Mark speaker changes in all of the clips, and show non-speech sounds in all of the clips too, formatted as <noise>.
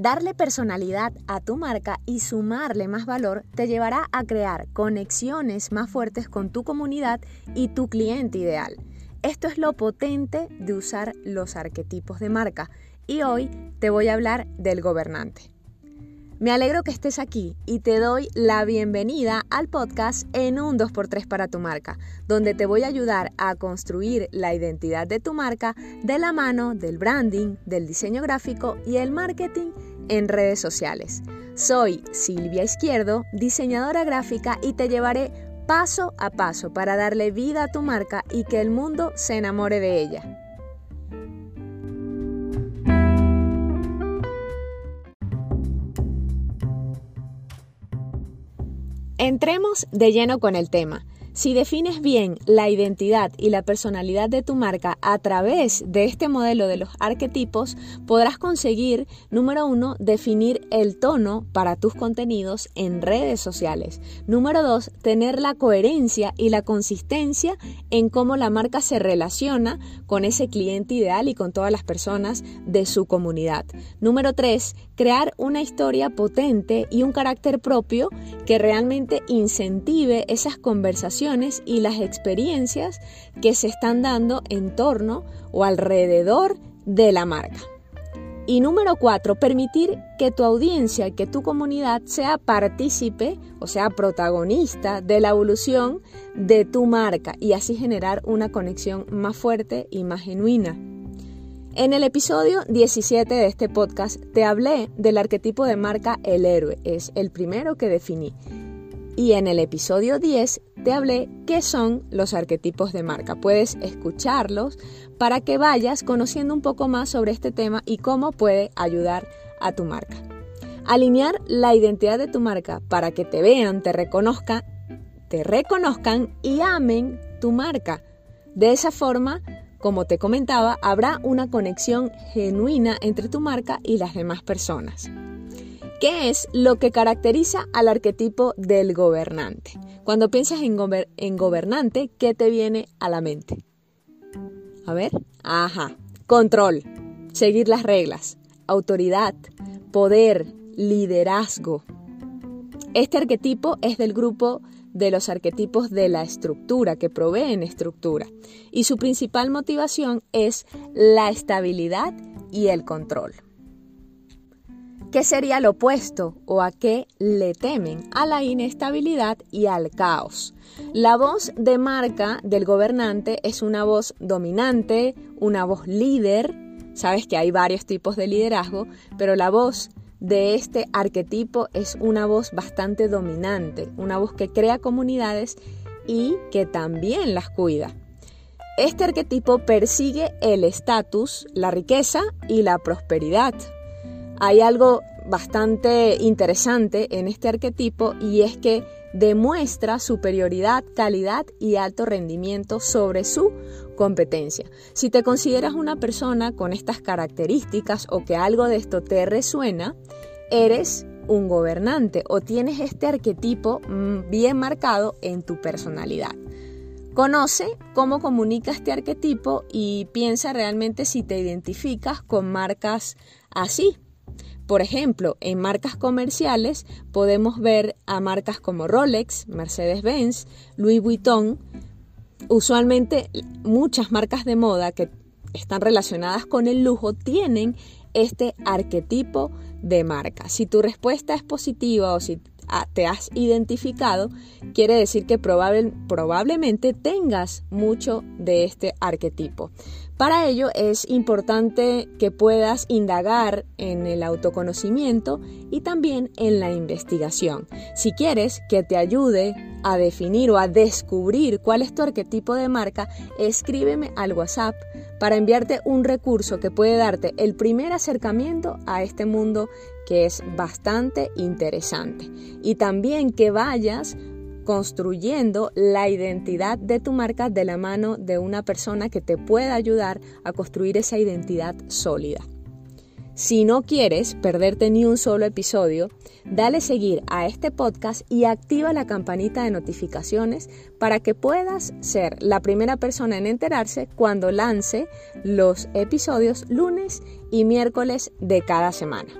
Speaker 1: Darle personalidad a tu marca y sumarle más valor te llevará a crear conexiones más fuertes con tu comunidad y tu cliente ideal. Esto es lo potente de usar los arquetipos de marca y hoy te voy a hablar del gobernante. Me alegro que estés aquí y te doy la bienvenida al podcast en un 2x3 para tu marca, donde te voy a ayudar a construir la identidad de tu marca de la mano del branding, del diseño gráfico y el marketing en redes sociales. Soy Silvia Izquierdo, diseñadora gráfica y te llevaré paso a paso para darle vida a tu marca y que el mundo se enamore de ella. Entremos de lleno con el tema. Si defines bien la identidad y la personalidad de tu marca a través de este modelo de los arquetipos, podrás conseguir, número uno, definir el tono para tus contenidos en redes sociales. Número dos, tener la coherencia y la consistencia en cómo la marca se relaciona con ese cliente ideal y con todas las personas de su comunidad. Número tres, crear una historia potente y un carácter propio que realmente incentive esas conversaciones y las experiencias que se están dando en torno o alrededor de la marca. Y número cuatro, permitir que tu audiencia, que tu comunidad sea partícipe, o sea, protagonista de la evolución de tu marca y así generar una conexión más fuerte y más genuina. En el episodio 17 de este podcast te hablé del arquetipo de marca el héroe, es el primero que definí. Y en el episodio 10 te hablé qué son los arquetipos de marca. Puedes escucharlos para que vayas conociendo un poco más sobre este tema y cómo puede ayudar a tu marca. Alinear la identidad de tu marca para que te vean, te reconozcan, te reconozcan y amen tu marca. De esa forma, como te comentaba, habrá una conexión genuina entre tu marca y las demás personas. ¿Qué es lo que caracteriza al arquetipo del gobernante? Cuando piensas en, gobernante, ¿qué te viene a la mente? A ver, ajá, control, seguir las reglas, autoridad, poder, liderazgo. Este arquetipo es del grupo de los arquetipos de la estructura, que proveen estructura, y su principal motivación es la estabilidad y el control. ¿Qué sería lo opuesto o a qué le temen? A la inestabilidad y al caos. La voz de marca del gobernante es una voz dominante, una voz líder. Sabes que hay varios tipos de liderazgo, pero la voz de este arquetipo es una voz bastante dominante, una voz que crea comunidades y que también las cuida. Este arquetipo persigue el estatus, la riqueza y la prosperidad. Hay algo bastante interesante en este arquetipo y es que demuestra superioridad, calidad y alto rendimiento sobre su competencia. Si te consideras una persona con estas características o que algo de esto te resuena, eres un gobernante o tienes este arquetipo mm, bien marcado en tu personalidad. Conoce cómo comunica este arquetipo y piensa realmente si te identificas con marcas así. Por ejemplo, en marcas comerciales podemos ver a marcas como Rolex, Mercedes-Benz, Louis Vuitton. Usualmente muchas marcas de moda que están relacionadas con el lujo tienen este arquetipo de marca. Si tu respuesta es positiva o si te has identificado, quiere decir que probablemente tengas mucho de este arquetipo. Para ello es importante que puedas indagar en el autoconocimiento y también en la investigación. Si quieres que te ayude a definir o a descubrir cuál es tu arquetipo de marca, escríbeme al WhatsApp para enviarte un recurso que puede darte el primer acercamiento a este mundo que es bastante interesante. Y también que vayas construyendo la identidad de tu marca de la mano de una persona que te pueda ayudar a construir esa identidad sólida. Si no quieres perderte ni un solo episodio, dale seguir a este podcast y activa la campanita de notificaciones para que puedas ser la primera persona en enterarse cuando lance los episodios lunes y miércoles de cada semana.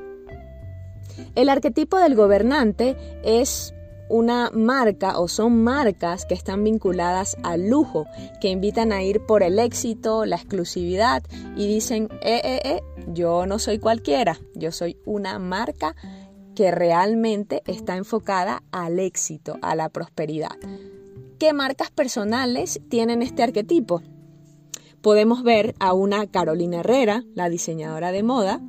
Speaker 1: El arquetipo del gobernante es una marca o son marcas que están vinculadas al lujo, que invitan a ir por el éxito, la exclusividad y dicen, eh, eh, eh, yo no soy cualquiera, yo soy una marca que realmente está enfocada al éxito, a la prosperidad. ¿Qué marcas personales tienen este arquetipo? Podemos ver a una Carolina Herrera, la diseñadora de moda,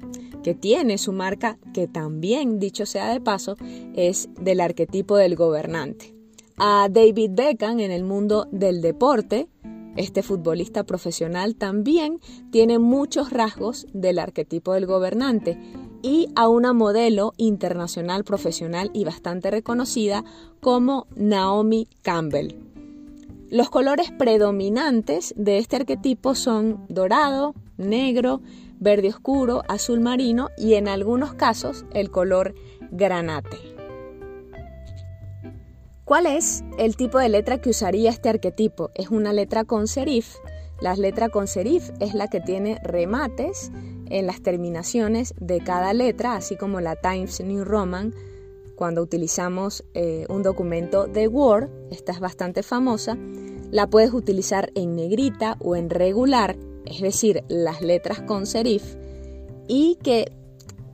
Speaker 1: que tiene su marca, que también, dicho sea de paso, es del arquetipo del gobernante. A David Beckham en el mundo del deporte, este futbolista profesional también tiene muchos rasgos del arquetipo del gobernante y a una modelo internacional profesional y bastante reconocida como Naomi Campbell. Los colores predominantes de este arquetipo son dorado, negro, verde oscuro, azul marino y en algunos casos el color granate. ¿Cuál es el tipo de letra que usaría este arquetipo? Es una letra con serif. La letra con serif es la que tiene remates en las terminaciones de cada letra, así como la Times New Roman. Cuando utilizamos eh, un documento de Word, esta es bastante famosa, la puedes utilizar en negrita o en regular es decir, las letras con serif, y que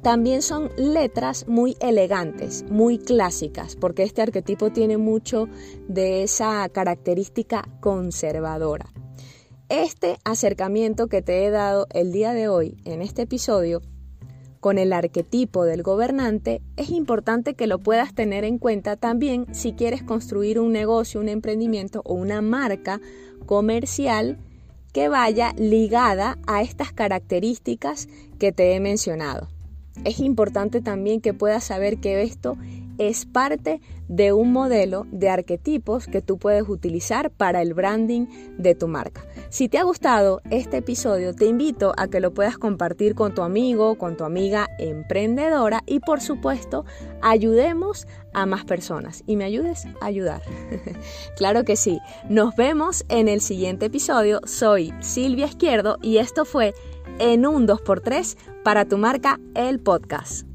Speaker 1: también son letras muy elegantes, muy clásicas, porque este arquetipo tiene mucho de esa característica conservadora. Este acercamiento que te he dado el día de hoy en este episodio con el arquetipo del gobernante, es importante que lo puedas tener en cuenta también si quieres construir un negocio, un emprendimiento o una marca comercial vaya ligada a estas características que te he mencionado. Es importante también que puedas saber que esto es parte de un modelo de arquetipos que tú puedes utilizar para el branding de tu marca. Si te ha gustado este episodio, te invito a que lo puedas compartir con tu amigo, con tu amiga emprendedora y por supuesto ayudemos a más personas y me ayudes a ayudar. <laughs> claro que sí. Nos vemos en el siguiente episodio. Soy Silvia Izquierdo y esto fue en un 2x3 para tu marca el podcast.